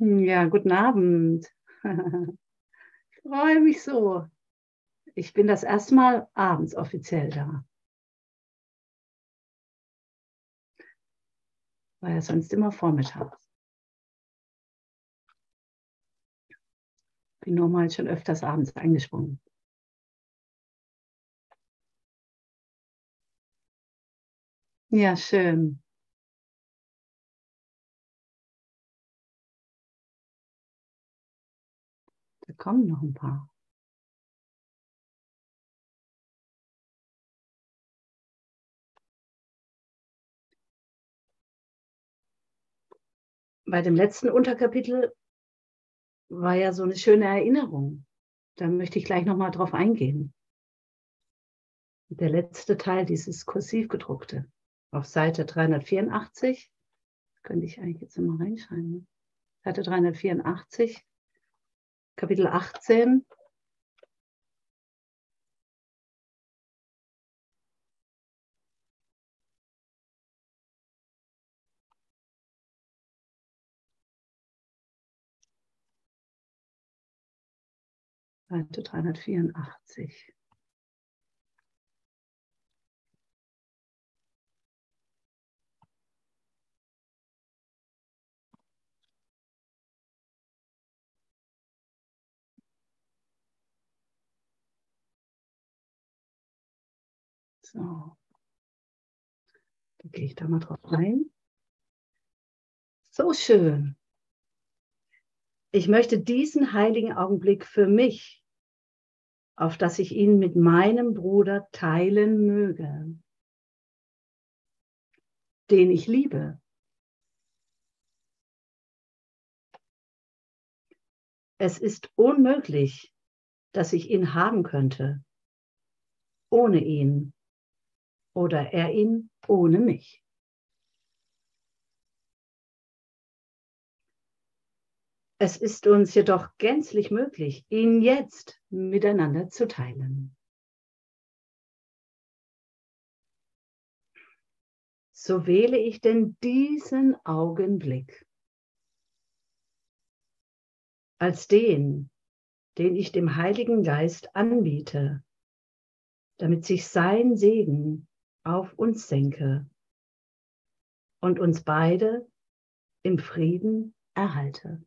Ja, guten Abend. Ich freue mich so. Ich bin das erste Mal abends offiziell da. War ja sonst immer vormittags. Bin normal schon öfters abends eingesprungen. Ja, schön. Kommen noch ein paar. Bei dem letzten Unterkapitel war ja so eine schöne Erinnerung. Da möchte ich gleich nochmal drauf eingehen. Der letzte Teil, dieses kursiv gedruckte, auf Seite 384, könnte ich eigentlich jetzt mal reinschreiben. Ne? Seite 384, Kapitel 18. Seite 384. So. Da gehe ich da mal drauf ein. So schön. Ich möchte diesen heiligen Augenblick für mich, auf dass ich ihn mit meinem Bruder teilen möge, den ich liebe. Es ist unmöglich, dass ich ihn haben könnte, ohne ihn oder er ihn ohne mich. Es ist uns jedoch gänzlich möglich, ihn jetzt miteinander zu teilen. So wähle ich denn diesen Augenblick als den, den ich dem Heiligen Geist anbiete, damit sich sein Segen auf uns senke und uns beide im Frieden erhalte.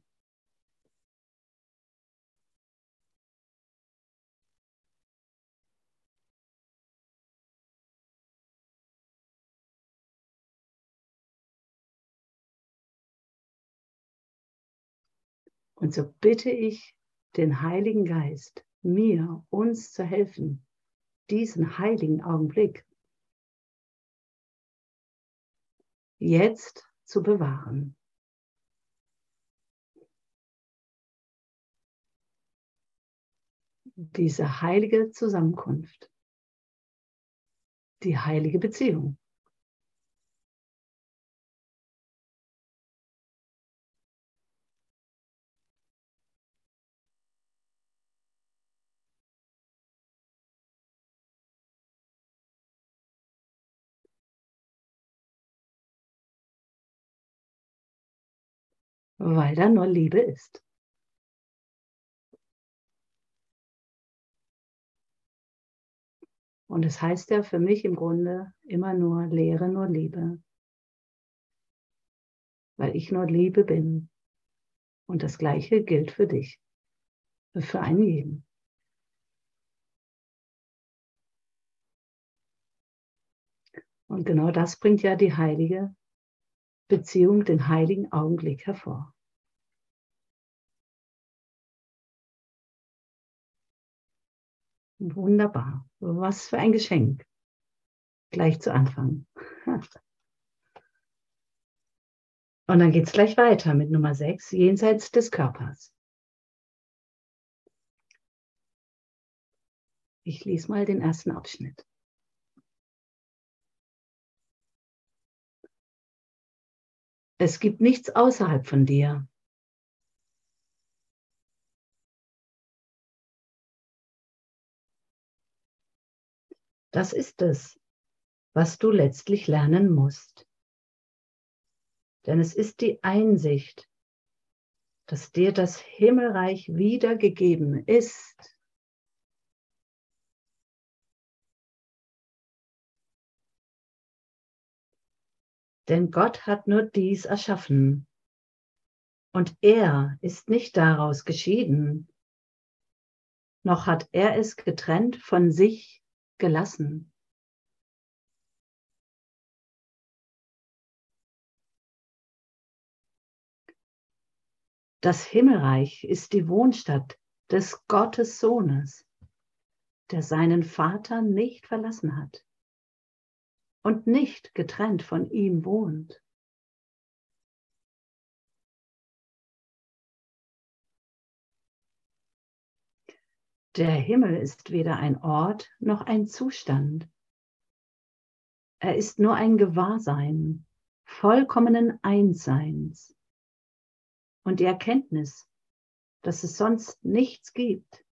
Und so bitte ich den Heiligen Geist, mir, uns zu helfen, diesen heiligen Augenblick jetzt zu bewahren. Diese heilige Zusammenkunft, die heilige Beziehung. Weil da nur Liebe ist. Und es das heißt ja für mich im Grunde immer nur Lehre, nur Liebe. Weil ich nur Liebe bin. Und das Gleiche gilt für dich. Für einen jeden. Und genau das bringt ja die heilige Beziehung, den heiligen Augenblick hervor. Wunderbar. Was für ein Geschenk. Gleich zu Anfang. Und dann geht es gleich weiter mit Nummer 6, jenseits des Körpers. Ich lese mal den ersten Abschnitt. Es gibt nichts außerhalb von dir. Das ist es, was du letztlich lernen musst. Denn es ist die Einsicht, dass dir das Himmelreich wiedergegeben ist. Denn Gott hat nur dies erschaffen. Und er ist nicht daraus geschieden, noch hat er es getrennt von sich gelassen. Das Himmelreich ist die Wohnstatt des Gottes Sohnes, der seinen Vater nicht verlassen hat und nicht getrennt von ihm wohnt. Der Himmel ist weder ein Ort noch ein Zustand. Er ist nur ein Gewahrsein vollkommenen Einsseins und die Erkenntnis, dass es sonst nichts gibt,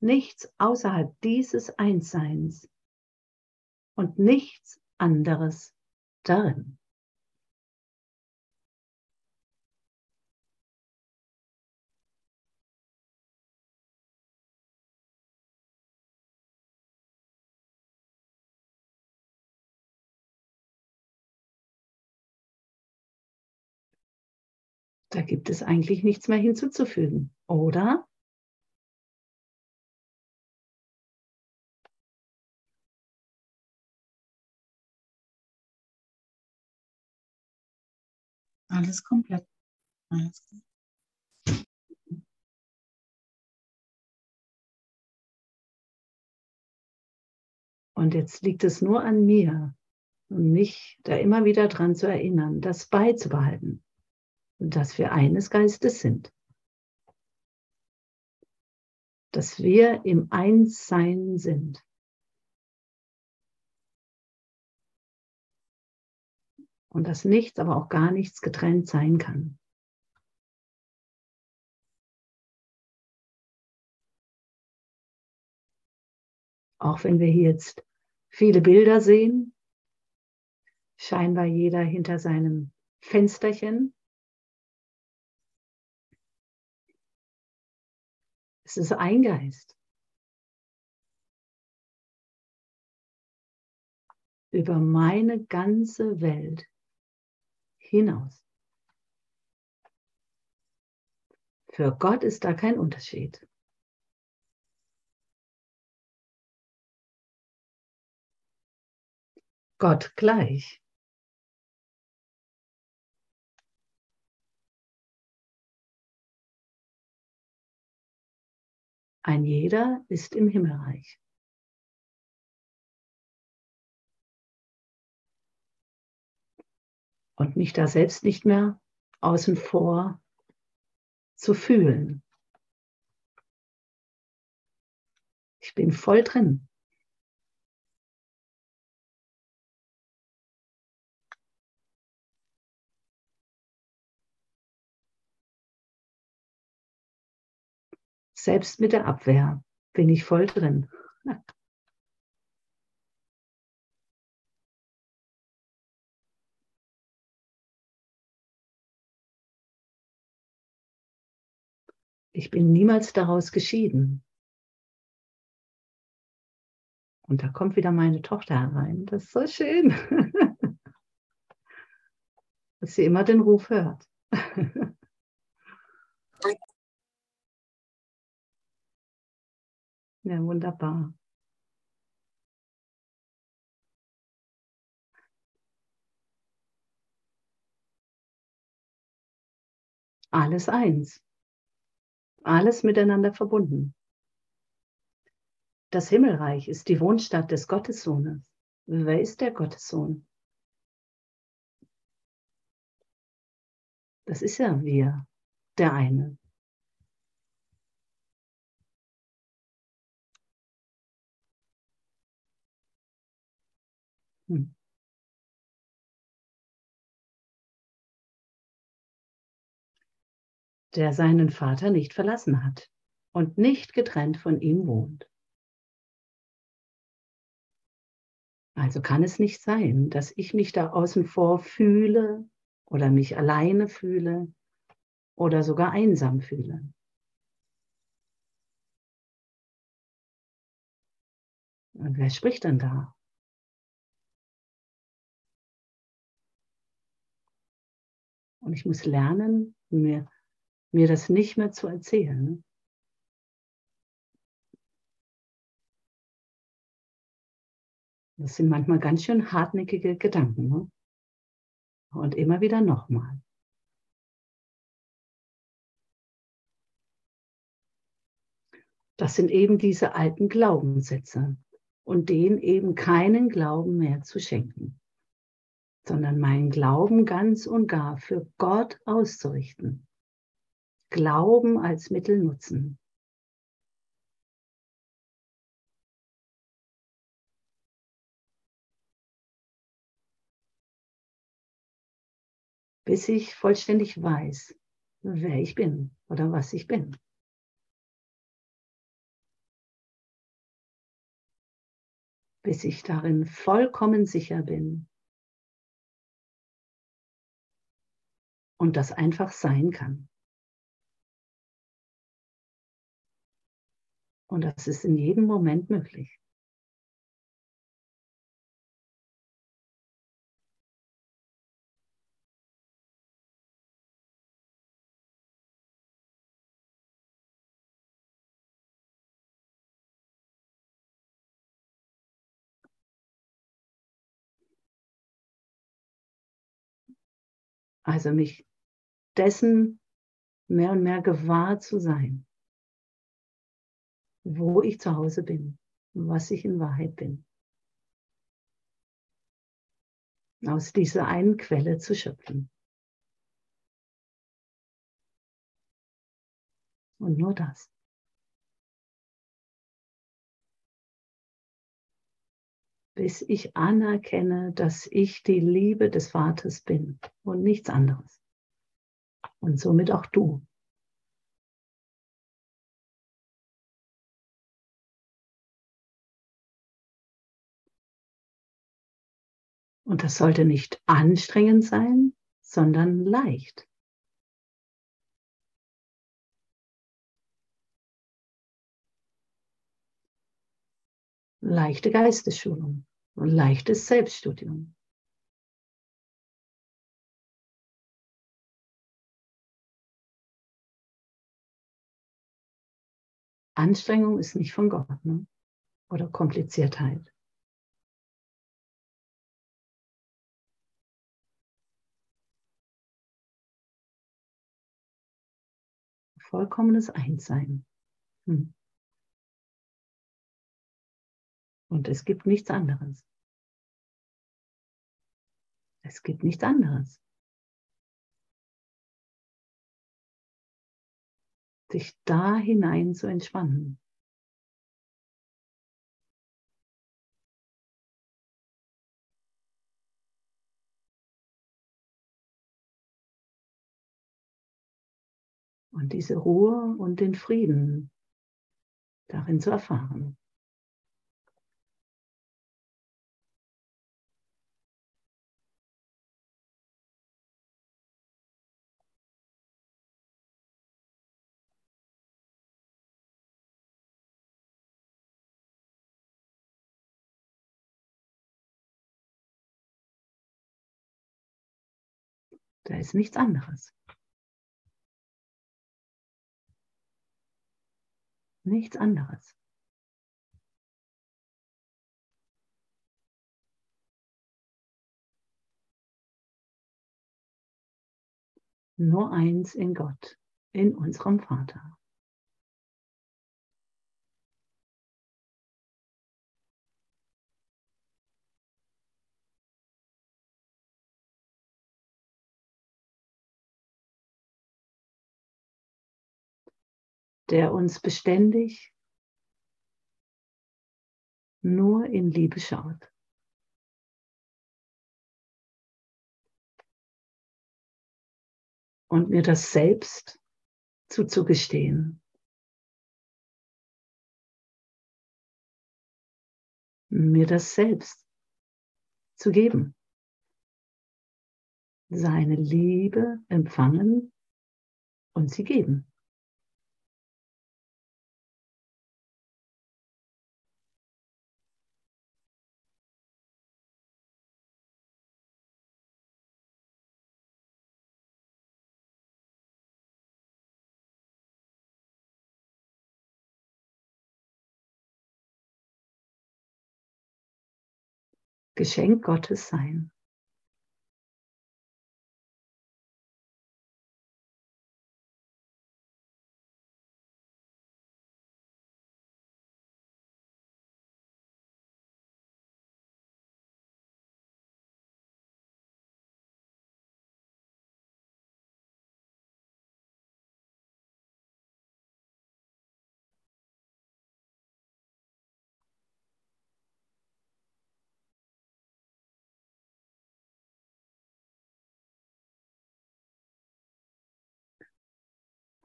nichts außerhalb dieses Einsseins und nichts anderes darin. Da gibt es eigentlich nichts mehr hinzuzufügen, oder? Alles komplett. Alles gut. Und jetzt liegt es nur an mir und mich da immer wieder dran zu erinnern, das beizubehalten dass wir eines Geistes sind. Dass wir im Einssein sind. Und dass nichts, aber auch gar nichts getrennt sein kann. Auch wenn wir hier jetzt viele Bilder sehen, scheinbar jeder hinter seinem Fensterchen, Es ist ein Geist. Über meine ganze Welt hinaus. Für Gott ist da kein Unterschied. Gott gleich. Ein jeder ist im Himmelreich. Und mich da selbst nicht mehr außen vor zu fühlen. Ich bin voll drin. Selbst mit der Abwehr bin ich voll drin. Ich bin niemals daraus geschieden. Und da kommt wieder meine Tochter herein. Das ist so schön, dass sie immer den Ruf hört. Ja, wunderbar. Alles eins. Alles miteinander verbunden. Das Himmelreich ist die Wohnstatt des Gottessohnes. Wer ist der Gottessohn? Das ist ja wir, der eine. Hm. Der seinen Vater nicht verlassen hat und nicht getrennt von ihm wohnt. Also kann es nicht sein, dass ich mich da außen vor fühle oder mich alleine fühle oder sogar einsam fühle. Und wer spricht denn da? Und ich muss lernen, mir, mir das nicht mehr zu erzählen. Das sind manchmal ganz schön hartnäckige Gedanken. Ne? Und immer wieder nochmal. Das sind eben diese alten Glaubenssätze und denen eben keinen Glauben mehr zu schenken, sondern meinen Glauben ganz und gar für Gott auszurichten. Glauben als Mittel nutzen. Bis ich vollständig weiß, wer ich bin oder was ich bin. bis ich darin vollkommen sicher bin und das einfach sein kann. Und das ist in jedem Moment möglich. Also mich dessen mehr und mehr gewahr zu sein, wo ich zu Hause bin, was ich in Wahrheit bin. Aus dieser einen Quelle zu schöpfen. Und nur das. bis ich anerkenne, dass ich die Liebe des Vaters bin und nichts anderes. Und somit auch du. Und das sollte nicht anstrengend sein, sondern leicht. Leichte Geistesschulung leichtes Selbststudium. Anstrengung ist nicht von Gott ne? oder Kompliziertheit. Vollkommenes Einssein. Hm. Und es gibt nichts anderes. Es gibt nichts anderes. Sich da hinein zu entspannen. Und diese Ruhe und den Frieden darin zu erfahren. Da ist nichts anderes. Nichts anderes. Nur eins in Gott, in unserem Vater. Der uns beständig nur in Liebe schaut. Und mir das selbst zuzugestehen. Mir das selbst zu geben. Seine Liebe empfangen und sie geben. Geschenk Gottes sein.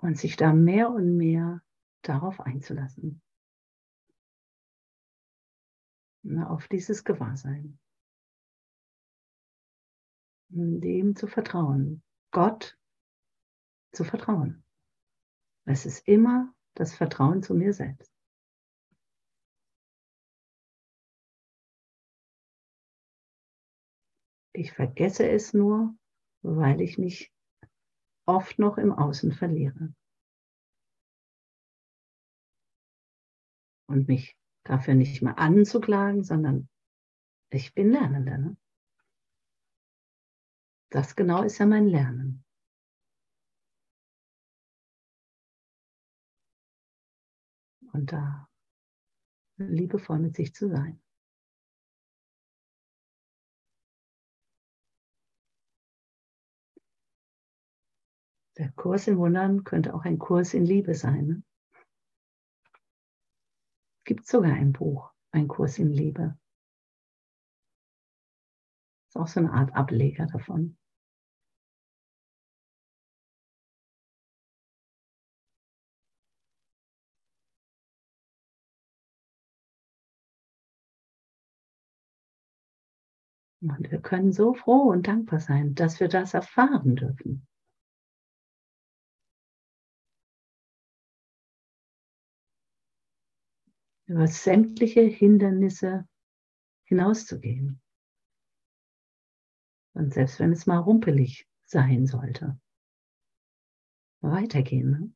Und sich da mehr und mehr darauf einzulassen. auf dieses Gewahrsein. Dem zu vertrauen. Gott zu vertrauen. Es ist immer das Vertrauen zu mir selbst. Ich vergesse es nur, weil ich mich oft noch im Außen verliere. Und mich dafür nicht mehr anzuklagen, sondern ich bin Lernender. Ne? Das genau ist ja mein Lernen. Und da liebevoll mit sich zu sein. Der Kurs in Wundern könnte auch ein Kurs in Liebe sein. Ne? Es gibt sogar ein Buch, ein Kurs in Liebe. Das ist auch so eine Art Ableger davon. Und wir können so froh und dankbar sein, dass wir das erfahren dürfen. Über sämtliche Hindernisse hinauszugehen. Und selbst wenn es mal rumpelig sein sollte, weitergehen. Ne?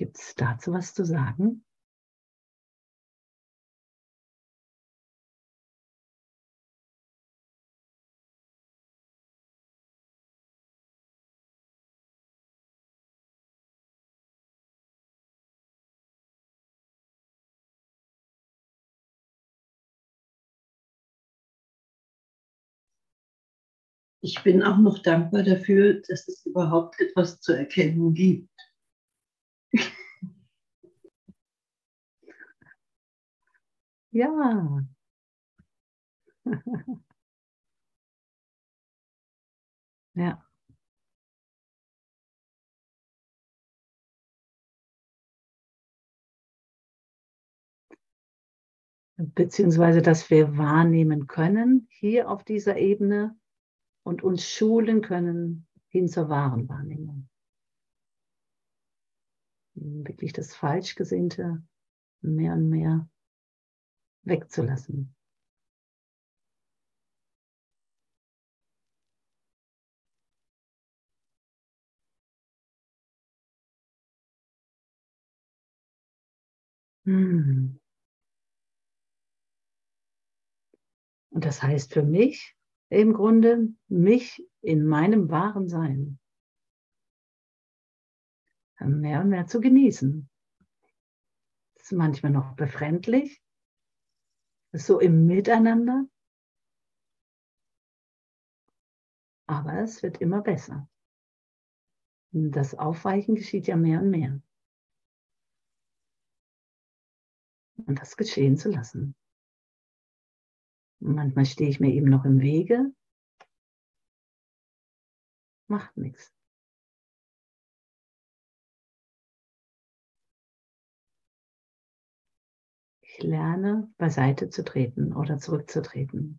Gibt es dazu was zu sagen? Ich bin auch noch dankbar dafür, dass es überhaupt etwas zu erkennen gibt. Ja. ja. Beziehungsweise, dass wir wahrnehmen können hier auf dieser Ebene und uns schulen können hin zur wahren Wahrnehmung. Wirklich das Falschgesinnte mehr und mehr wegzulassen. Hm. Und das heißt für mich im Grunde, mich in meinem wahren Sein mehr und mehr zu genießen. Das ist manchmal noch befremdlich, so im Miteinander. Aber es wird immer besser. Das Aufweichen geschieht ja mehr und mehr. Und das geschehen zu lassen. Und manchmal stehe ich mir eben noch im Wege. Macht nichts. Lerne beiseite zu treten oder zurückzutreten.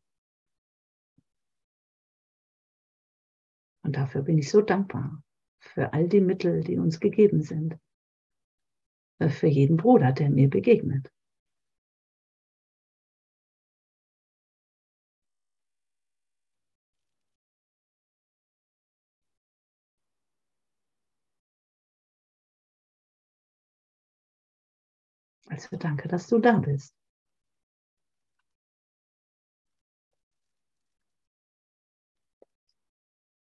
Und dafür bin ich so dankbar für all die Mittel, die uns gegeben sind. Für jeden Bruder, der mir begegnet. Also danke, dass du da bist.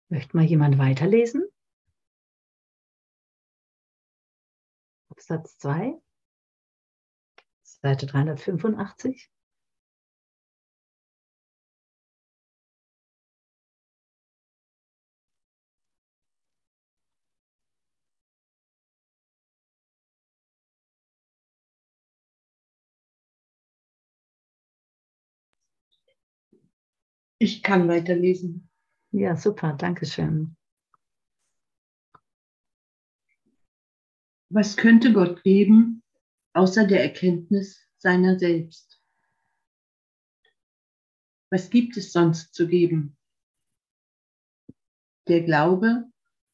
Möchte mal jemand weiterlesen? Absatz 2, Seite 385. Ich kann weiterlesen. Ja, super, danke schön. Was könnte Gott geben, außer der Erkenntnis seiner selbst? Was gibt es sonst zu geben? Der Glaube,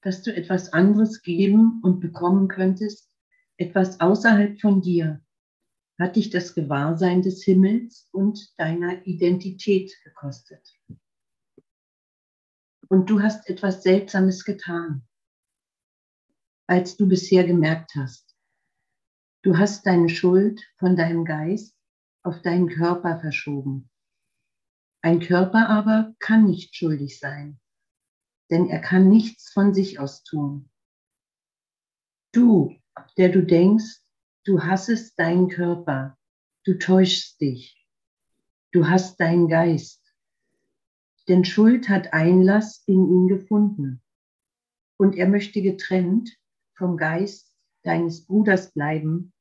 dass du etwas anderes geben und bekommen könntest, etwas außerhalb von dir, hat dich das Gewahrsein des Himmels und deiner Identität gekostet. Und du hast etwas Seltsames getan, als du bisher gemerkt hast. Du hast deine Schuld von deinem Geist auf deinen Körper verschoben. Ein Körper aber kann nicht schuldig sein, denn er kann nichts von sich aus tun. Du, der du denkst, Du hassest deinen Körper. Du täuschst dich. Du hast deinen Geist. Denn Schuld hat Einlass in ihn gefunden. Und er möchte getrennt vom Geist deines Bruders bleiben,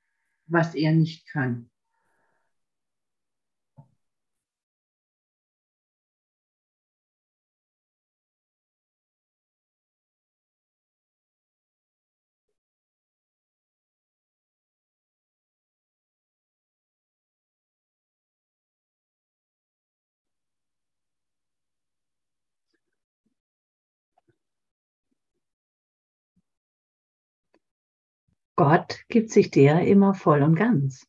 was er nicht kann. Gott gibt sich der immer voll und ganz.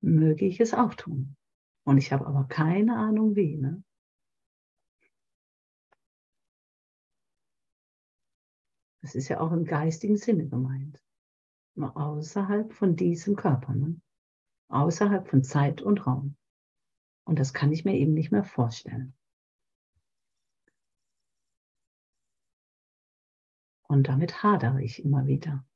Möge ich es auch tun. Und ich habe aber keine Ahnung wie. Ne? Das ist ja auch im geistigen Sinne gemeint. Nur außerhalb von diesem Körper. Ne? Außerhalb von Zeit und Raum. Und das kann ich mir eben nicht mehr vorstellen. Und damit hadere ich immer wieder.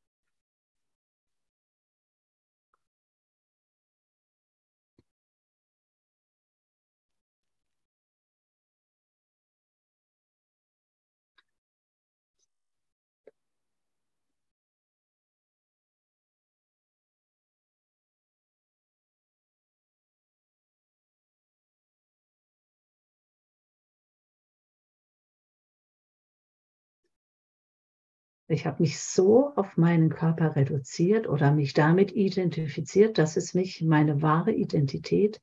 Ich habe mich so auf meinen Körper reduziert oder mich damit identifiziert, dass es mich meine wahre Identität,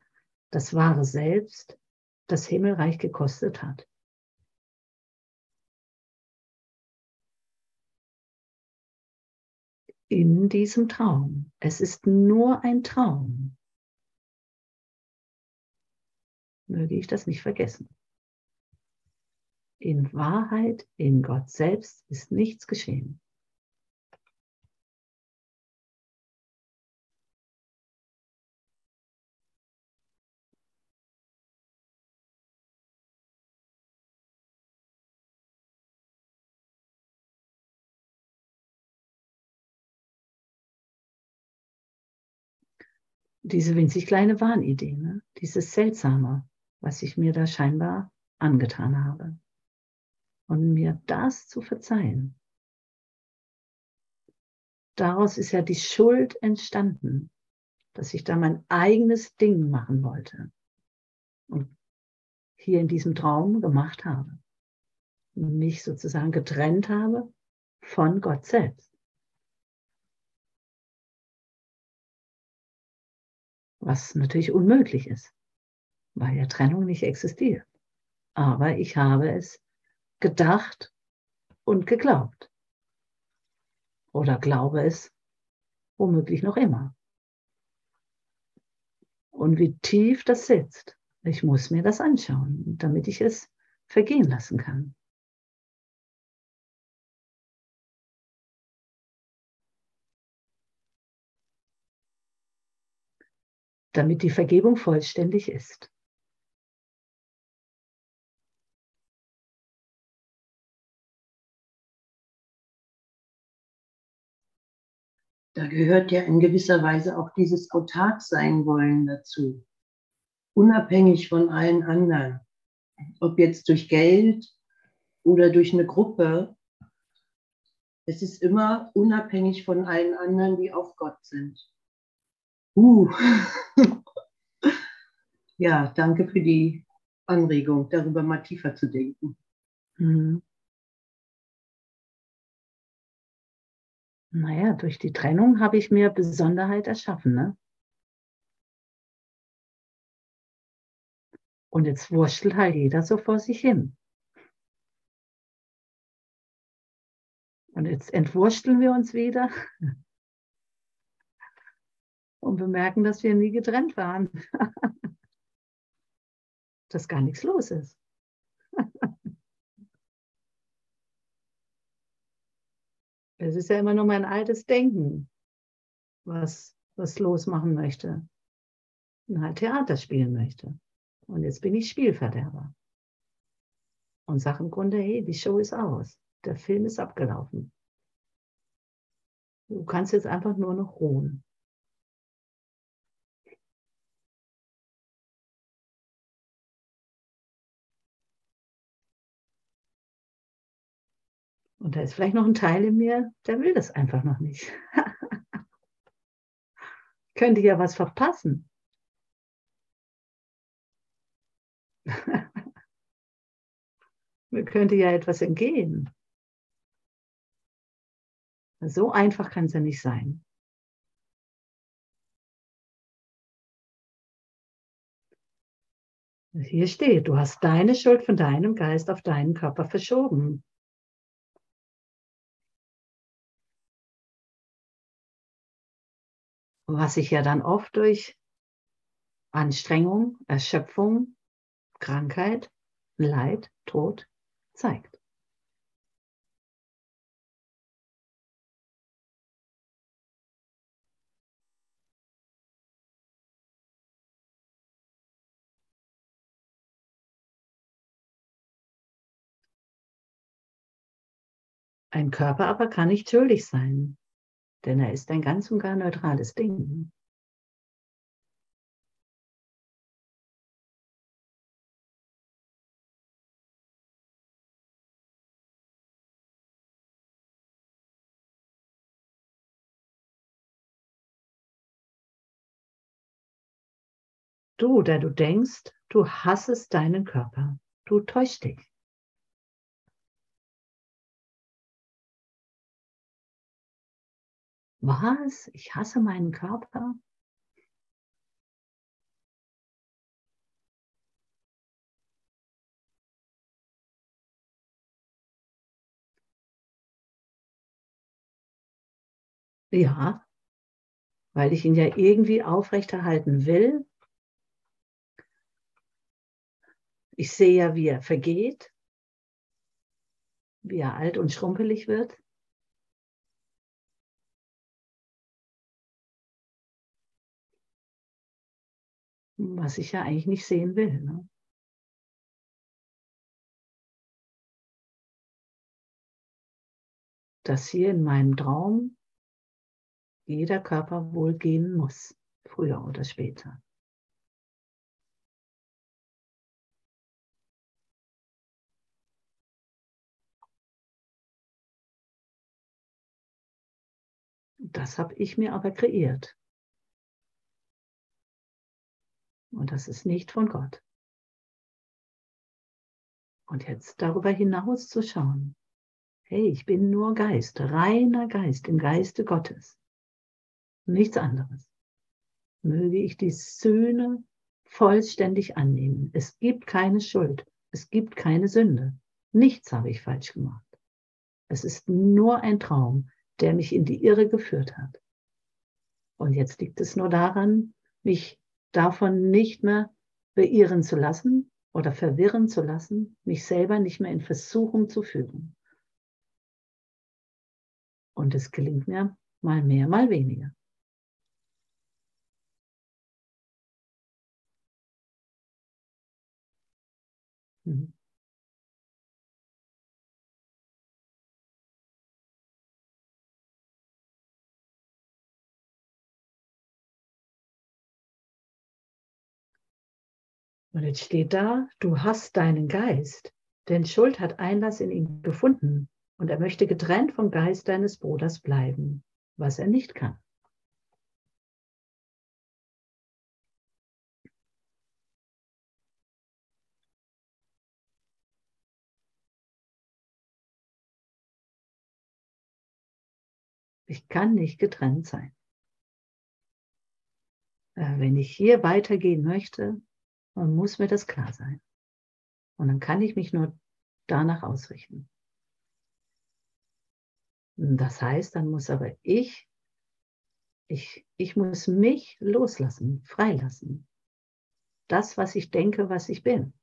das wahre Selbst, das Himmelreich gekostet hat. In diesem Traum. Es ist nur ein Traum. Möge ich das nicht vergessen. In Wahrheit, in Gott selbst ist nichts geschehen. diese winzig kleine Wahnidee, ne? dieses Seltsame, was ich mir da scheinbar angetan habe und mir das zu verzeihen. Daraus ist ja die Schuld entstanden, dass ich da mein eigenes Ding machen wollte und hier in diesem Traum gemacht habe. Mich sozusagen getrennt habe von Gott selbst. Was natürlich unmöglich ist, weil ja Trennung nicht existiert. Aber ich habe es gedacht und geglaubt. Oder glaube es womöglich noch immer. Und wie tief das sitzt. Ich muss mir das anschauen, damit ich es vergehen lassen kann. damit die Vergebung vollständig ist. Da gehört ja in gewisser Weise auch dieses autark sein wollen dazu. Unabhängig von allen anderen. Ob jetzt durch Geld oder durch eine Gruppe. Es ist immer unabhängig von allen anderen, die auf Gott sind. Uh. ja, danke für die Anregung, darüber mal tiefer zu denken. Mhm. Naja, durch die Trennung habe ich mir Besonderheit erschaffen. Ne? Und jetzt wurschtelt halt jeder so vor sich hin. Und jetzt entwursteln wir uns wieder und bemerken, dass wir nie getrennt waren. dass gar nichts los ist. Es ist ja immer nur mein altes Denken, was, was losmachen möchte. Und halt Theater spielen möchte. Und jetzt bin ich Spielverderber. Und sage im Grunde, hey, die Show ist aus. Der Film ist abgelaufen. Du kannst jetzt einfach nur noch ruhen. Und da ist vielleicht noch ein Teil in mir, der will das einfach noch nicht. Könnte ja was verpassen. Mir könnte ja etwas entgehen. So einfach kann es ja nicht sein. Hier steht, du hast deine Schuld von deinem Geist auf deinen Körper verschoben. Was sich ja dann oft durch Anstrengung, Erschöpfung, Krankheit, Leid, Tod zeigt. Ein Körper aber kann nicht schuldig sein. Denn er ist ein ganz und gar neutrales Ding. Du, der du denkst, du hassest deinen Körper, du täuschst dich. Was? Ich hasse meinen Körper? Ja, weil ich ihn ja irgendwie aufrechterhalten will. Ich sehe ja, wie er vergeht, wie er alt und schrumpelig wird. Was ich ja eigentlich nicht sehen will. Ne? Dass hier in meinem Traum jeder Körper wohl gehen muss, früher oder später. Das habe ich mir aber kreiert. Und das ist nicht von Gott. Und jetzt darüber hinaus zu schauen. Hey, ich bin nur Geist, reiner Geist im Geiste Gottes. Nichts anderes. möge ich die Sühne vollständig annehmen. Es gibt keine Schuld, es gibt keine Sünde. Nichts habe ich falsch gemacht. Es ist nur ein Traum, der mich in die Irre geführt hat. Und jetzt liegt es nur daran, mich davon nicht mehr beirren zu lassen oder verwirren zu lassen, mich selber nicht mehr in Versuchung zu führen. Und es gelingt mir mal mehr, mal weniger. Mhm. Und jetzt steht da, du hast deinen Geist, denn Schuld hat Einlass in ihn gefunden und er möchte getrennt vom Geist deines Bruders bleiben, was er nicht kann. Ich kann nicht getrennt sein. Äh, wenn ich hier weitergehen möchte, dann muss mir das klar sein. Und dann kann ich mich nur danach ausrichten. Das heißt, dann muss aber ich, ich, ich muss mich loslassen, freilassen. Das, was ich denke, was ich bin.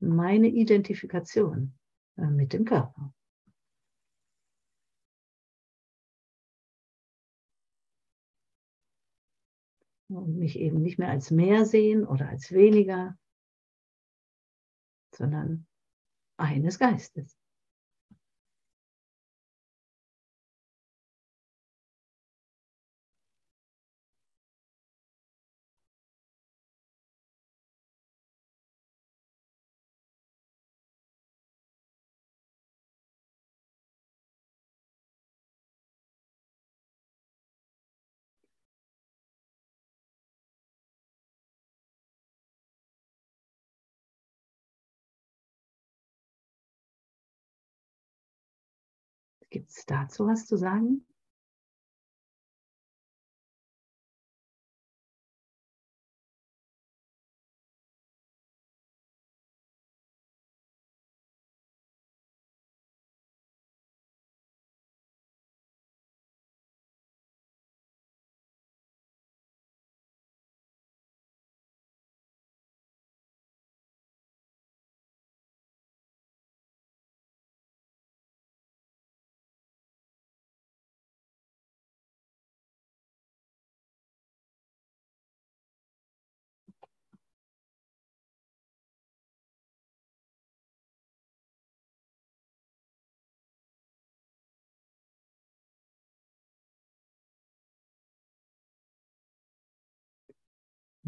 Meine Identifikation äh, mit dem Körper. Und mich eben nicht mehr als mehr sehen oder als weniger, sondern eines Geistes. Dazu was zu sagen?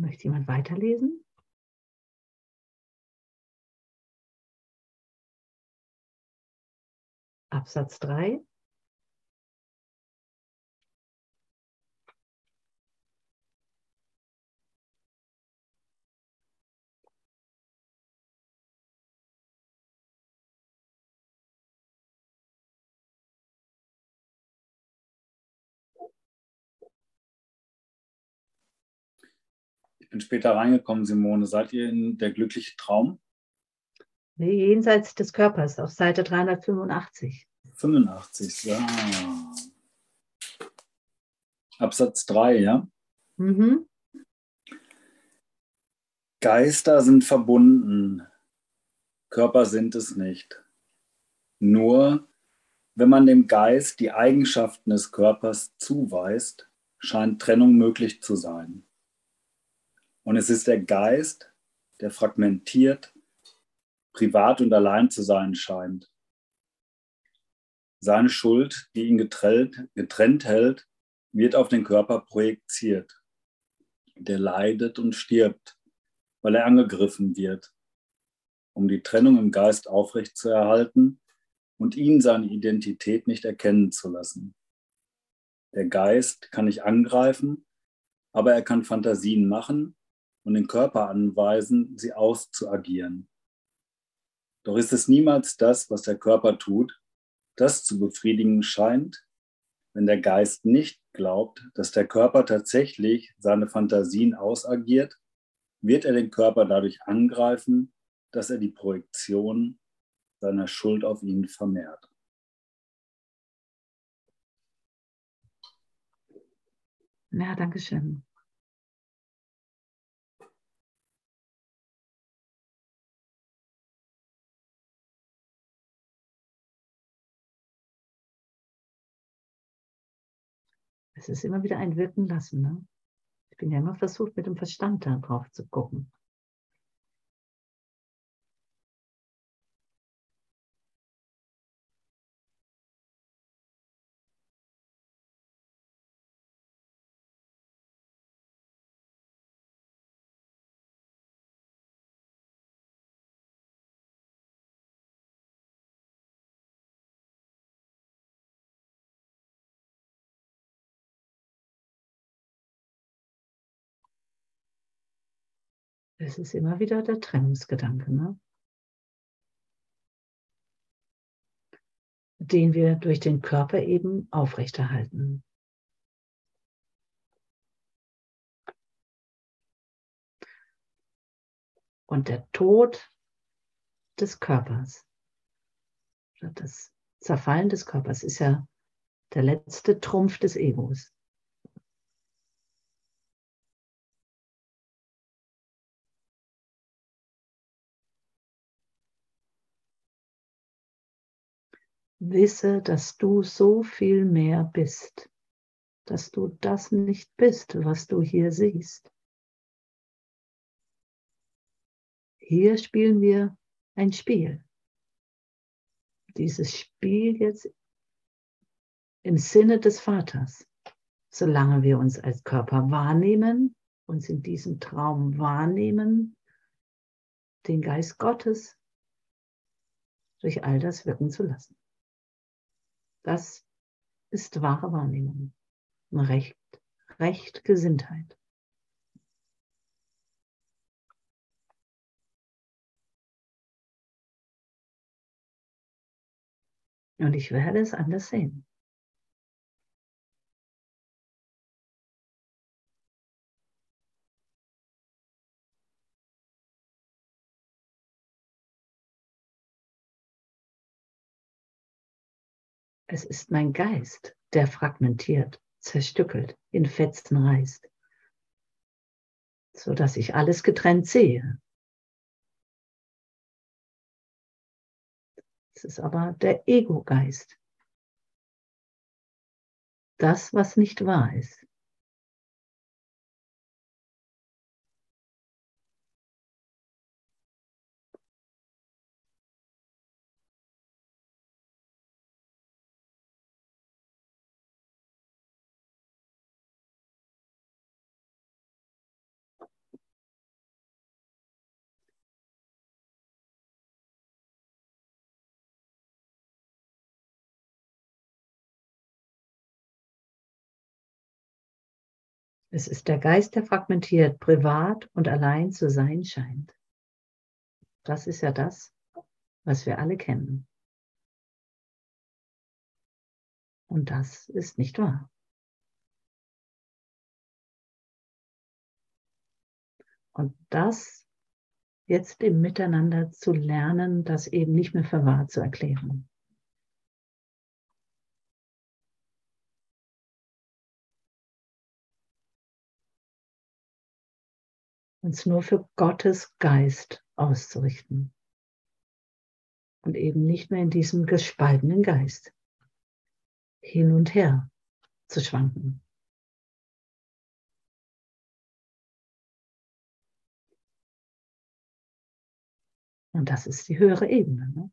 Möchte jemand weiterlesen? Absatz 3. bin später reingekommen, Simone. Seid ihr in der glückliche Traum? Nee, jenseits des Körpers, auf Seite 385. 85, ja. Absatz 3, ja? Mhm. Geister sind verbunden, Körper sind es nicht. Nur wenn man dem Geist die Eigenschaften des Körpers zuweist, scheint Trennung möglich zu sein. Und es ist der Geist, der fragmentiert, privat und allein zu sein scheint. Seine Schuld, die ihn getrennt, getrennt hält, wird auf den Körper projiziert. Der leidet und stirbt, weil er angegriffen wird, um die Trennung im Geist aufrechtzuerhalten und ihn seine Identität nicht erkennen zu lassen. Der Geist kann nicht angreifen, aber er kann Fantasien machen und den Körper anweisen, sie auszuagieren. Doch ist es niemals das, was der Körper tut, das zu befriedigen scheint, wenn der Geist nicht glaubt, dass der Körper tatsächlich seine Fantasien ausagiert, wird er den Körper dadurch angreifen, dass er die Projektion seiner Schuld auf ihn vermehrt. Ja, danke schön. Es ist immer wieder ein Wirken lassen. Ne? Ich bin ja immer versucht, mit dem Verstand da drauf zu gucken. Es ist immer wieder der Trennungsgedanke, ne? den wir durch den Körper eben aufrechterhalten. Und der Tod des Körpers, das Zerfallen des Körpers ist ja der letzte Trumpf des Egos. Wisse, dass du so viel mehr bist, dass du das nicht bist, was du hier siehst. Hier spielen wir ein Spiel. Dieses Spiel jetzt im Sinne des Vaters. Solange wir uns als Körper wahrnehmen, uns in diesem Traum wahrnehmen, den Geist Gottes durch all das wirken zu lassen. Das ist wahre Wahrnehmung. Recht, Recht Gesinntheit. Und ich werde es anders sehen. Es ist mein Geist, der fragmentiert, zerstückelt, in Fetzen reißt, so dass ich alles getrennt sehe. Es ist aber der Ego-Geist. Das, was nicht wahr ist. Es ist der Geist, der fragmentiert, privat und allein zu sein scheint. Das ist ja das, was wir alle kennen. Und das ist nicht wahr. Und das jetzt im Miteinander zu lernen, das eben nicht mehr für wahr zu erklären. Uns nur für Gottes Geist auszurichten. Und eben nicht mehr in diesem gespaltenen Geist hin und her zu schwanken. Und das ist die höhere Ebene. Ne?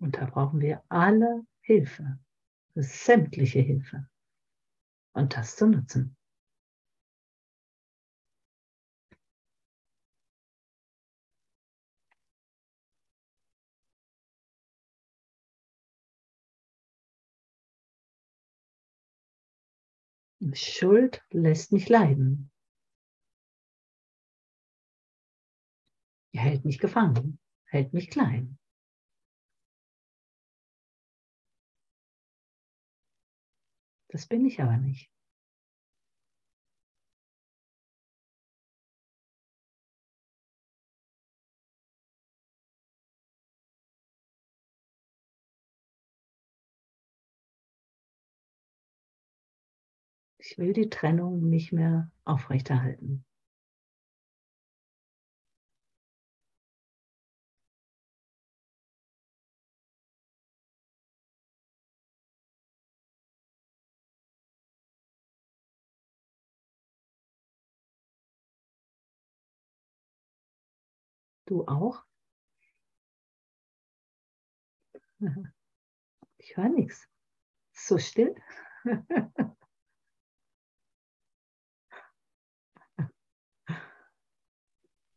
Und da brauchen wir alle Hilfe, sämtliche Hilfe. Und das zu nutzen. Schuld lässt mich leiden. Er hält mich gefangen, hält mich klein. Das bin ich aber nicht. Ich will die Trennung nicht mehr aufrechterhalten. Du auch? Ich höre nichts. So still.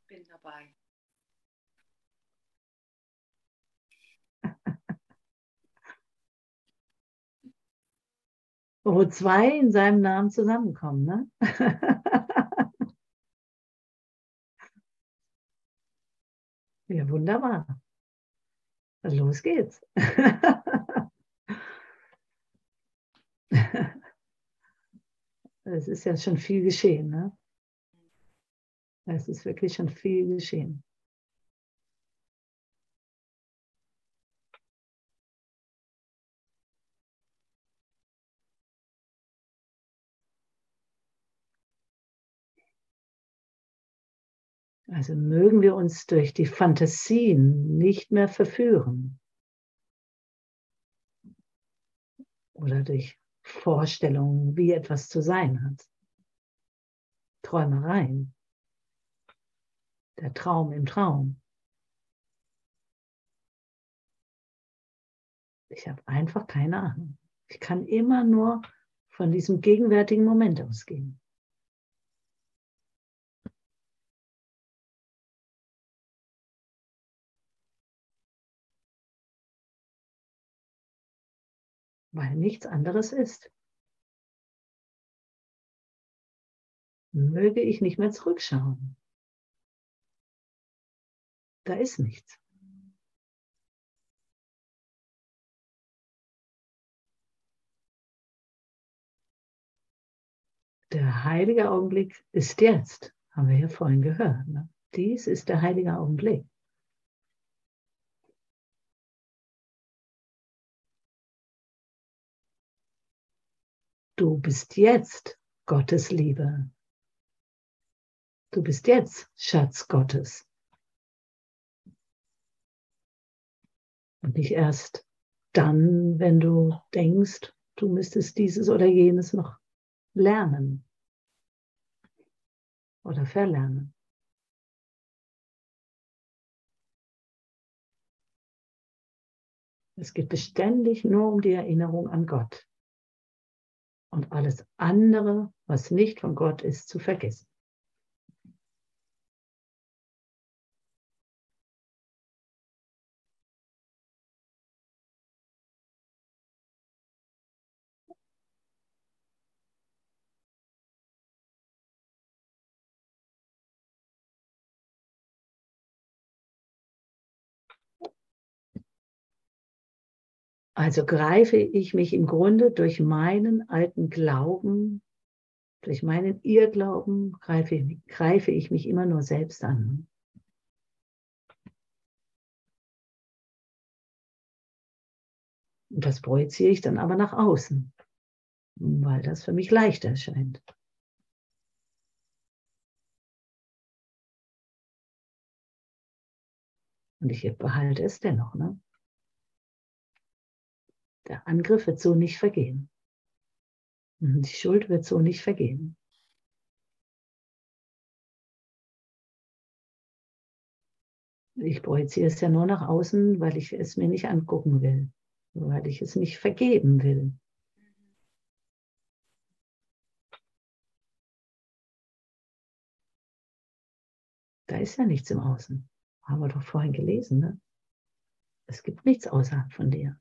Bin dabei. Wo zwei in seinem Namen zusammenkommen, ne? Ja, wunderbar. Los geht's. Es ist ja schon viel geschehen. Ne? Es ist wirklich schon viel geschehen. Also mögen wir uns durch die Fantasien nicht mehr verführen oder durch Vorstellungen, wie etwas zu sein hat. Träumereien. Der Traum im Traum. Ich habe einfach keine Ahnung. Ich kann immer nur von diesem gegenwärtigen Moment ausgehen. Weil nichts anderes ist. Möge ich nicht mehr zurückschauen. Da ist nichts. Der heilige Augenblick ist jetzt, haben wir ja vorhin gehört. Ne? Dies ist der heilige Augenblick. Du bist jetzt Gottes Liebe. Du bist jetzt Schatz Gottes. Und nicht erst dann, wenn du denkst, du müsstest dieses oder jenes noch lernen oder verlernen. Es geht beständig nur um die Erinnerung an Gott und alles andere, was nicht von Gott ist, zu vergessen. Also greife ich mich im Grunde durch meinen alten Glauben, durch meinen Irrglauben, greife, greife ich mich immer nur selbst an. Und das projiziere ich dann aber nach außen, weil das für mich leicht erscheint. Und ich behalte es dennoch. Ne? Der Angriff wird so nicht vergehen. Die Schuld wird so nicht vergehen. Ich projiziere es ja nur nach außen, weil ich es mir nicht angucken will, weil ich es nicht vergeben will. Da ist ja nichts im Außen. Haben wir doch vorhin gelesen. Ne? Es gibt nichts außerhalb von dir.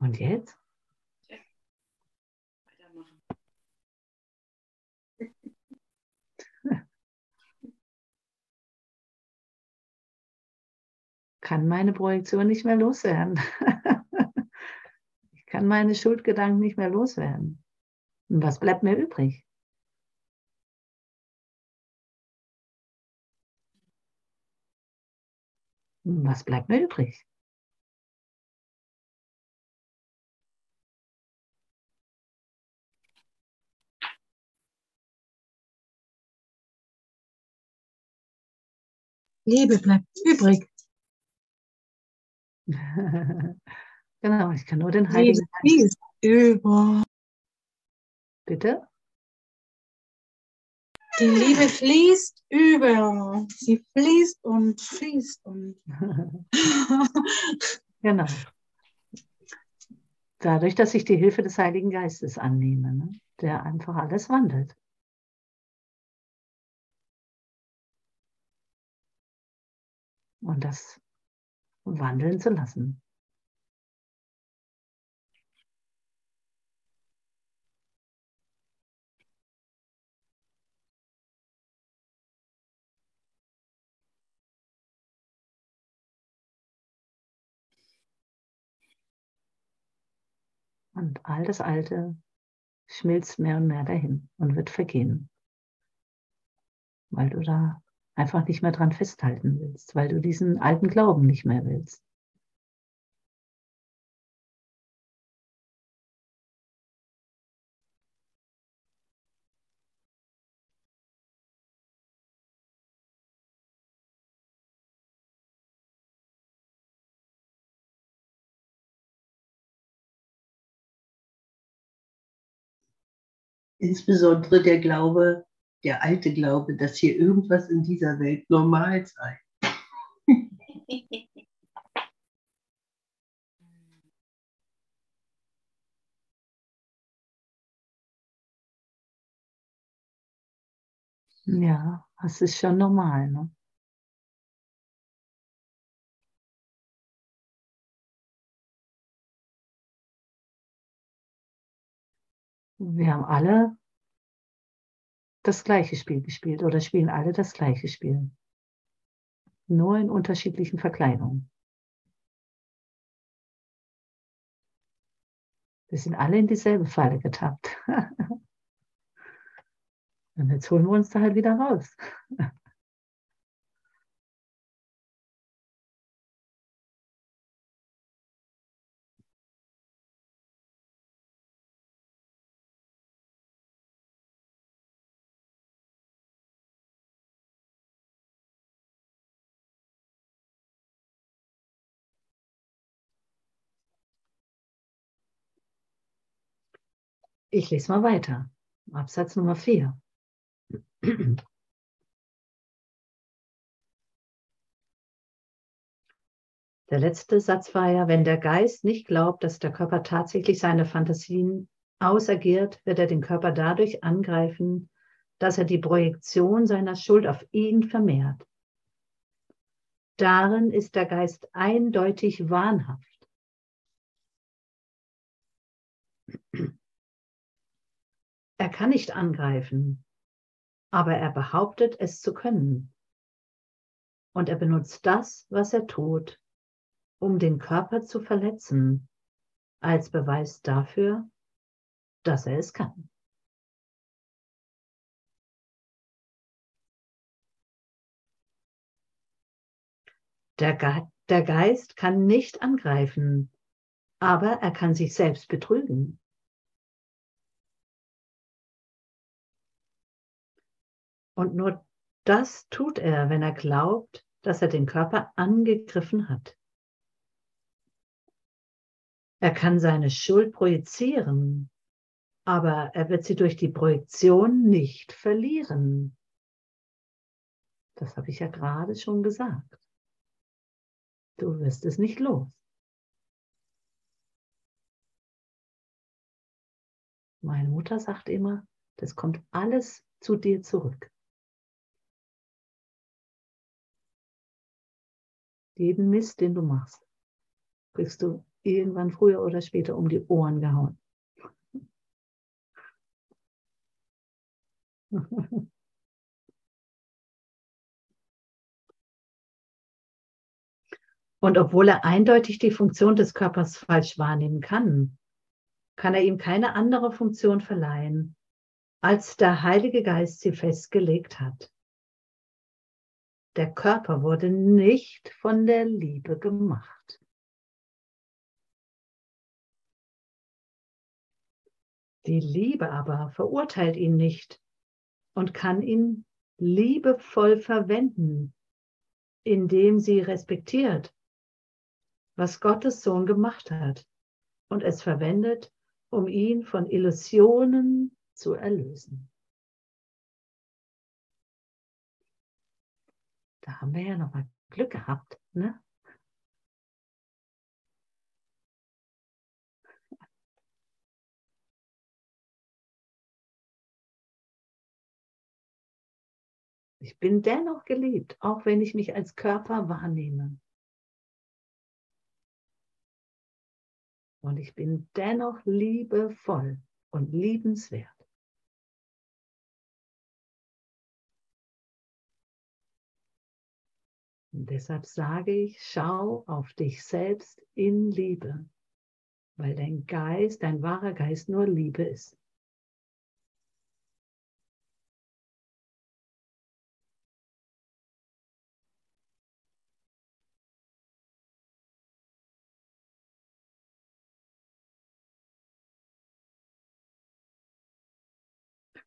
Und jetzt? Weitermachen. Kann meine Projektion nicht mehr loswerden. ich kann meine Schuldgedanken nicht mehr loswerden. Und was bleibt mir übrig? Was bleibt mir übrig? Liebe bleibt übrig. genau, ich kann nur den Heiligen Geist. fließt über. Bitte? Die Liebe fließt über. Sie fließt und fließt und. genau. Dadurch, dass ich die Hilfe des Heiligen Geistes annehme, ne? der einfach alles wandelt. Und das wandeln zu lassen. Und all das Alte schmilzt mehr und mehr dahin und wird vergehen. Weil du da einfach nicht mehr dran festhalten willst, weil du diesen alten Glauben nicht mehr willst. Insbesondere der Glaube, der alte Glaube, dass hier irgendwas in dieser Welt normal sei. Ja, das ist schon normal. Ne? Wir haben alle das gleiche Spiel gespielt oder spielen alle das gleiche Spiel. Nur in unterschiedlichen Verkleidungen. Wir sind alle in dieselbe Falle getappt. Und jetzt holen wir uns da halt wieder raus. Ich lese mal weiter. Absatz Nummer 4. Der letzte Satz war ja, wenn der Geist nicht glaubt, dass der Körper tatsächlich seine Fantasien ausagiert, wird er den Körper dadurch angreifen, dass er die Projektion seiner Schuld auf ihn vermehrt. Darin ist der Geist eindeutig wahnhaft. Er kann nicht angreifen, aber er behauptet es zu können. Und er benutzt das, was er tut, um den Körper zu verletzen, als Beweis dafür, dass er es kann. Der, Ge der Geist kann nicht angreifen, aber er kann sich selbst betrügen. Und nur das tut er, wenn er glaubt, dass er den Körper angegriffen hat. Er kann seine Schuld projizieren, aber er wird sie durch die Projektion nicht verlieren. Das habe ich ja gerade schon gesagt. Du wirst es nicht los. Meine Mutter sagt immer, das kommt alles zu dir zurück. Jeden Mist, den du machst, kriegst du irgendwann früher oder später um die Ohren gehauen. Und obwohl er eindeutig die Funktion des Körpers falsch wahrnehmen kann, kann er ihm keine andere Funktion verleihen, als der Heilige Geist sie festgelegt hat. Der Körper wurde nicht von der Liebe gemacht. Die Liebe aber verurteilt ihn nicht und kann ihn liebevoll verwenden, indem sie respektiert, was Gottes Sohn gemacht hat und es verwendet, um ihn von Illusionen zu erlösen. Da haben wir ja noch mal Glück gehabt, ne? Ich bin dennoch geliebt, auch wenn ich mich als Körper wahrnehme. Und ich bin dennoch liebevoll und liebenswert. Und deshalb sage ich, schau auf dich selbst in Liebe, weil dein Geist, dein wahrer Geist nur Liebe ist.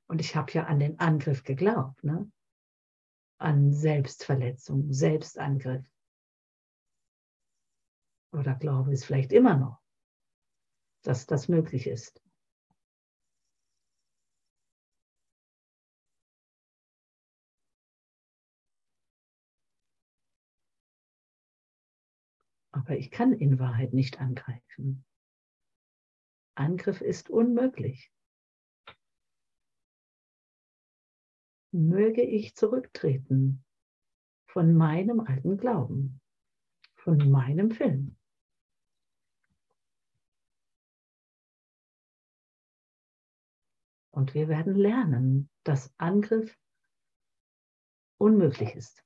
Und ich habe ja an den Angriff geglaubt, ne? An Selbstverletzung, Selbstangriff. Oder glaube es vielleicht immer noch, dass das möglich ist. Aber ich kann in Wahrheit nicht angreifen. Angriff ist unmöglich. Möge ich zurücktreten von meinem alten Glauben, von meinem Film. Und wir werden lernen, dass Angriff unmöglich ist.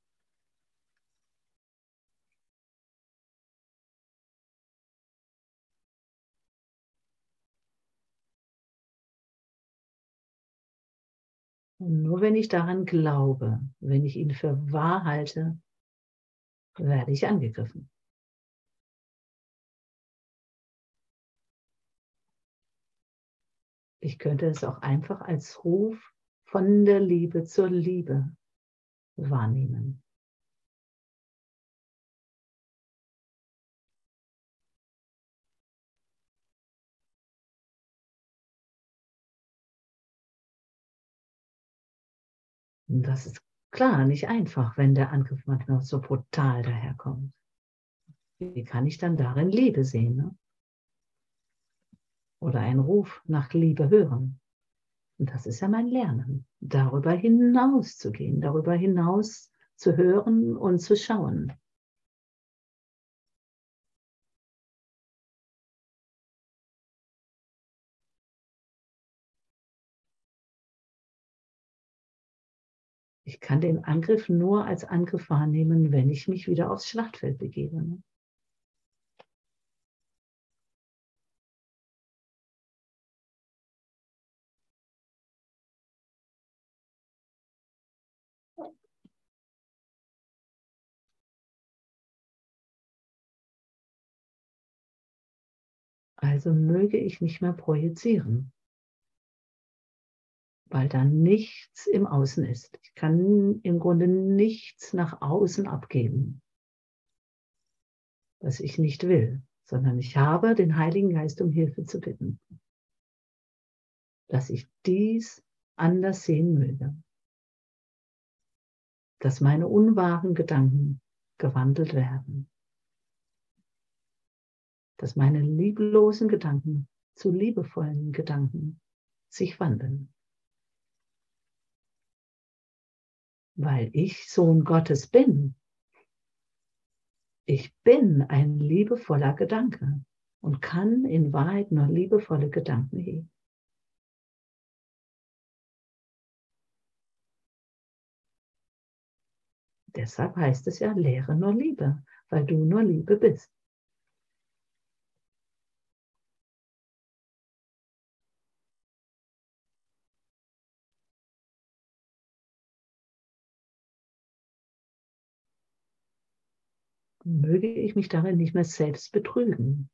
Und nur wenn ich daran glaube, wenn ich ihn für wahr halte, werde ich angegriffen. Ich könnte es auch einfach als Ruf von der Liebe zur Liebe wahrnehmen. Das ist klar nicht einfach, wenn der Angriff manchmal so brutal daherkommt. Wie kann ich dann darin Liebe sehen? Ne? Oder einen Ruf nach Liebe hören? Und das ist ja mein Lernen, darüber hinaus zu gehen, darüber hinaus zu hören und zu schauen. Ich kann den Angriff nur als Angriff wahrnehmen, wenn ich mich wieder aufs Schlachtfeld begebe. Ne? Also möge ich nicht mehr projizieren weil da nichts im Außen ist. Ich kann im Grunde nichts nach außen abgeben, was ich nicht will, sondern ich habe den Heiligen Geist um Hilfe zu bitten, dass ich dies anders sehen möge, dass meine unwahren Gedanken gewandelt werden, dass meine lieblosen Gedanken zu liebevollen Gedanken sich wandeln. Weil ich Sohn Gottes bin. Ich bin ein liebevoller Gedanke und kann in Wahrheit nur liebevolle Gedanken hegen. Deshalb heißt es ja, lehre nur Liebe, weil du nur Liebe bist. Möge ich mich darin nicht mehr selbst betrügen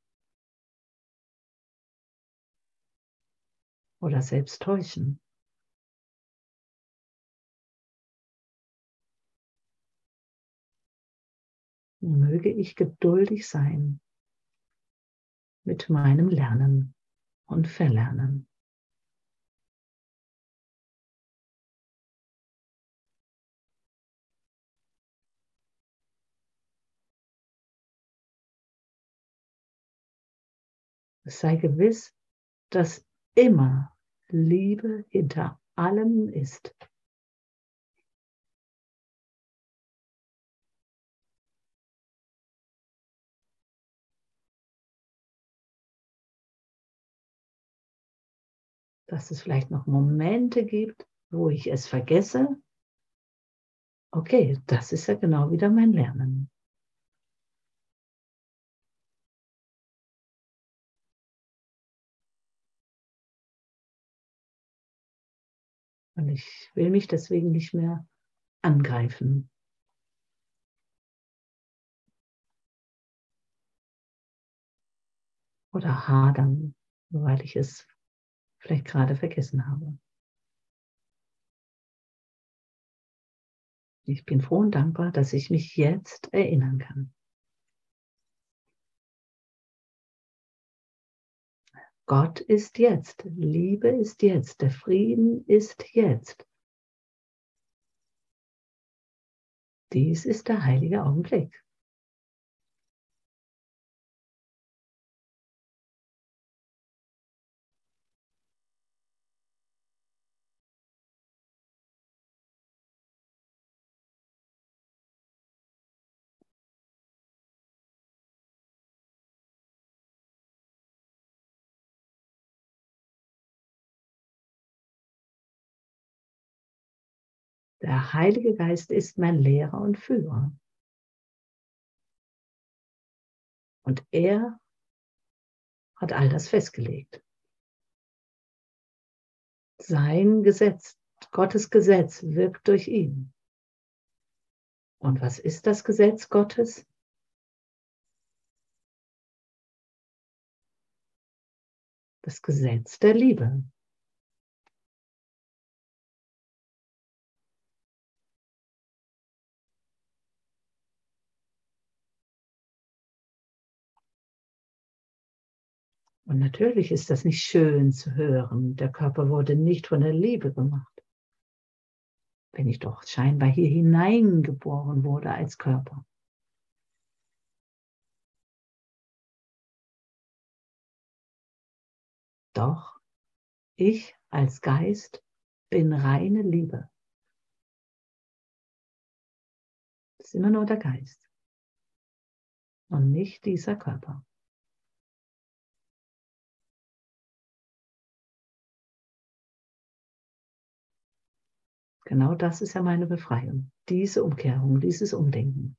oder selbst täuschen. möge ich geduldig sein mit meinem Lernen und Verlernen. Sei gewiss, dass immer Liebe hinter allem ist. dass es vielleicht noch Momente gibt, wo ich es vergesse. Okay, das ist ja genau wieder mein Lernen. Und ich will mich deswegen nicht mehr angreifen. Oder hadern, weil ich es vielleicht gerade vergessen habe. Ich bin froh und dankbar, dass ich mich jetzt erinnern kann. Gott ist jetzt, Liebe ist jetzt, der Frieden ist jetzt. Dies ist der heilige Augenblick. Der Heilige Geist ist mein Lehrer und Führer. Und er hat all das festgelegt. Sein Gesetz, Gottes Gesetz wirkt durch ihn. Und was ist das Gesetz Gottes? Das Gesetz der Liebe. Und natürlich ist das nicht schön zu hören. Der Körper wurde nicht von der Liebe gemacht. Wenn ich doch scheinbar hier hineingeboren wurde als Körper. Doch ich als Geist bin reine Liebe. Das ist immer nur der Geist und nicht dieser Körper. Genau das ist ja meine Befreiung. Diese Umkehrung, dieses Umdenken.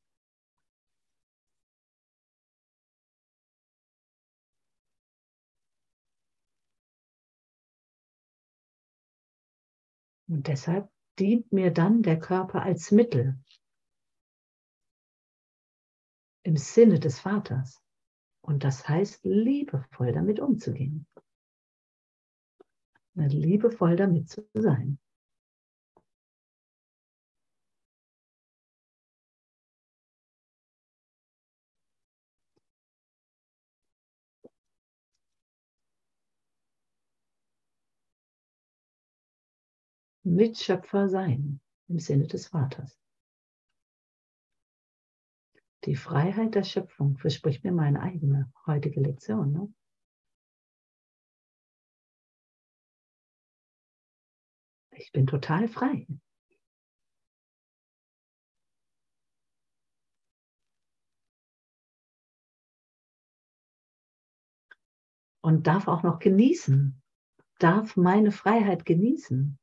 Und deshalb dient mir dann der Körper als Mittel im Sinne des Vaters. Und das heißt, liebevoll damit umzugehen. Liebevoll damit zu sein. Mitschöpfer sein im Sinne des Vaters. Die Freiheit der Schöpfung verspricht mir meine eigene heutige Lektion. Ne? Ich bin total frei. und darf auch noch genießen, darf meine Freiheit genießen.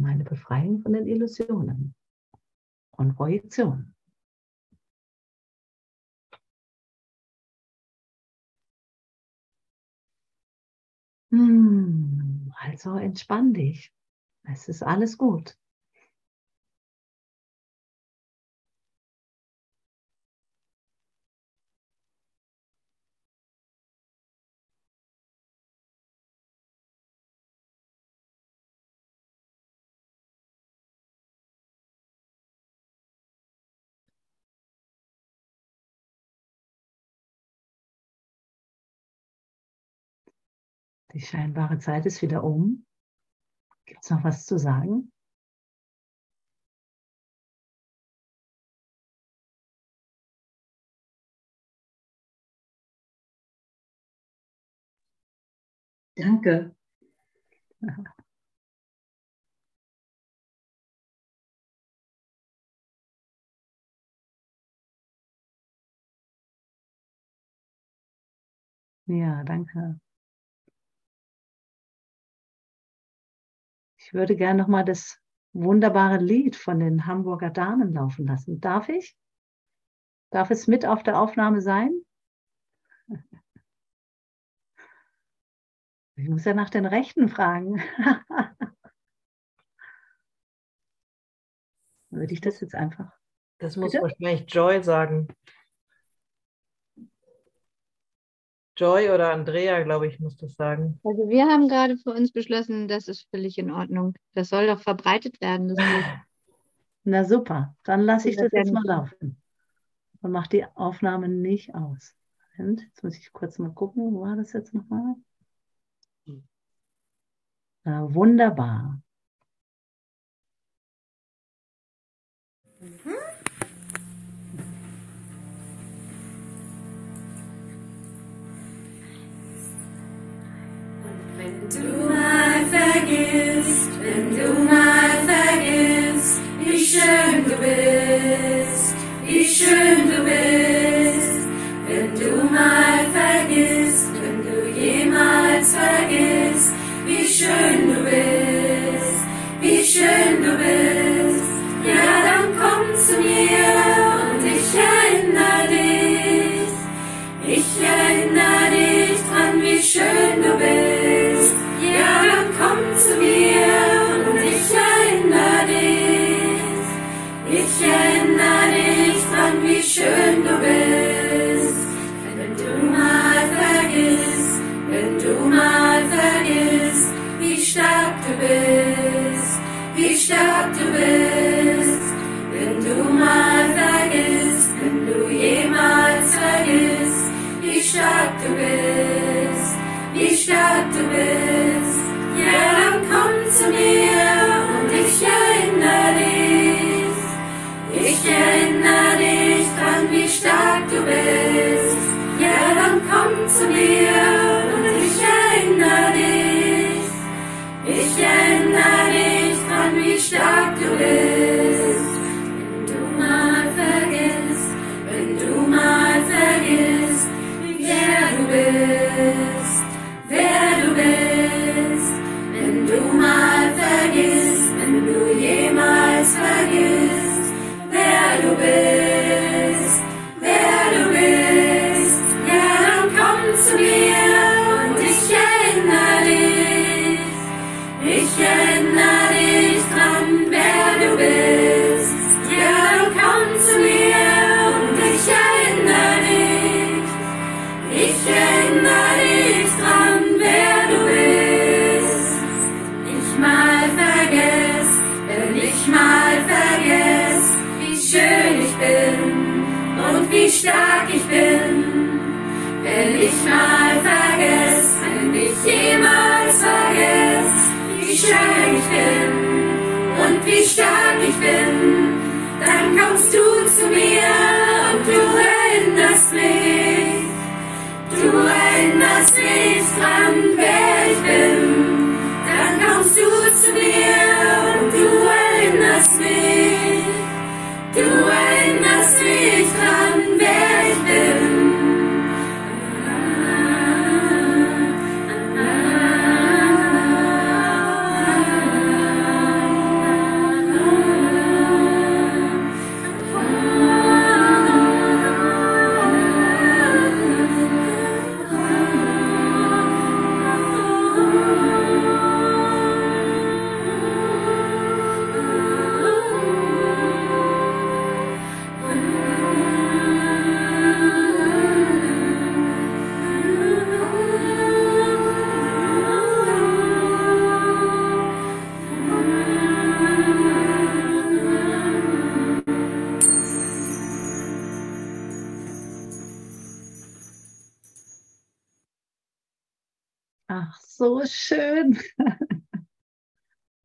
Meine Befreiung von den Illusionen und Projektionen. Hm, also entspann dich. Es ist alles gut. Die scheinbare Zeit ist wieder um. Gibt es noch was zu sagen? Danke. Ja, danke. Ich würde gerne noch mal das wunderbare Lied von den Hamburger Damen laufen lassen. Darf ich? Darf es mit auf der Aufnahme sein? Ich muss ja nach den Rechten fragen. Würde ich das jetzt einfach. Das muss Bitte? wahrscheinlich Joy sagen. Joy oder Andrea, glaube ich, muss das sagen. Also wir haben gerade für uns beschlossen, das ist völlig in Ordnung. Das soll doch verbreitet werden. Na super, dann lasse ich Das das jetzt mal laufen. Und mache die Aufnahme nicht aus. Moment, jetzt muss ich kurz mal gucken, wo war das jetzt nochmal? Na, wunderbar. Wenn du mal vergisst, wenn du mal vergisst, wie schön du bist, wie schön du bist. Ich erinnere dich dran, wie stark du bist. Ja, dann komm zu mir und ich erinnere dich. Ich erinnere dich dran, wie stark du bist.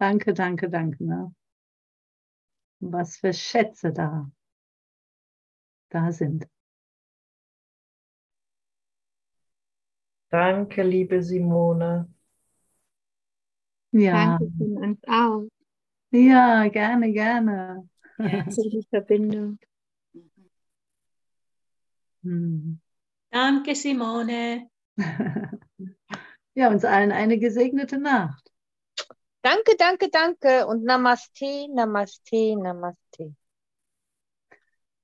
Danke, danke, danke. Ne? Was für Schätze da, da sind. Danke, liebe Simone. Ja, Danke von uns auch ja, gerne, gerne. für die Verbindung. Hm. Danke, Simone. Ja, uns allen eine gesegnete Nacht. Danke, danke, danke und Namaste, Namaste, Namaste.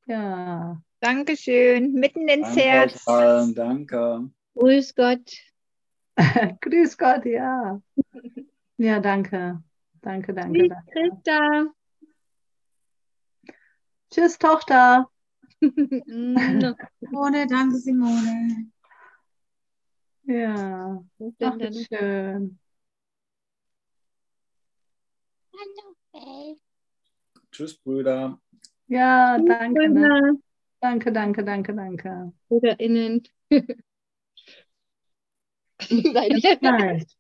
Ja, Dankeschön. Mitten ins Danke Herz. allen, danke. Grüß Gott. grüß Gott, ja. Ja, danke. Danke, danke, Tschüss, danke. Christa. Tschüss, Tochter. Simone, danke, Simone. Ja, wie schön. Tschüss, Brüder. Ja, danke, ne? Danke, danke, danke, danke. oder innen. Bis bald.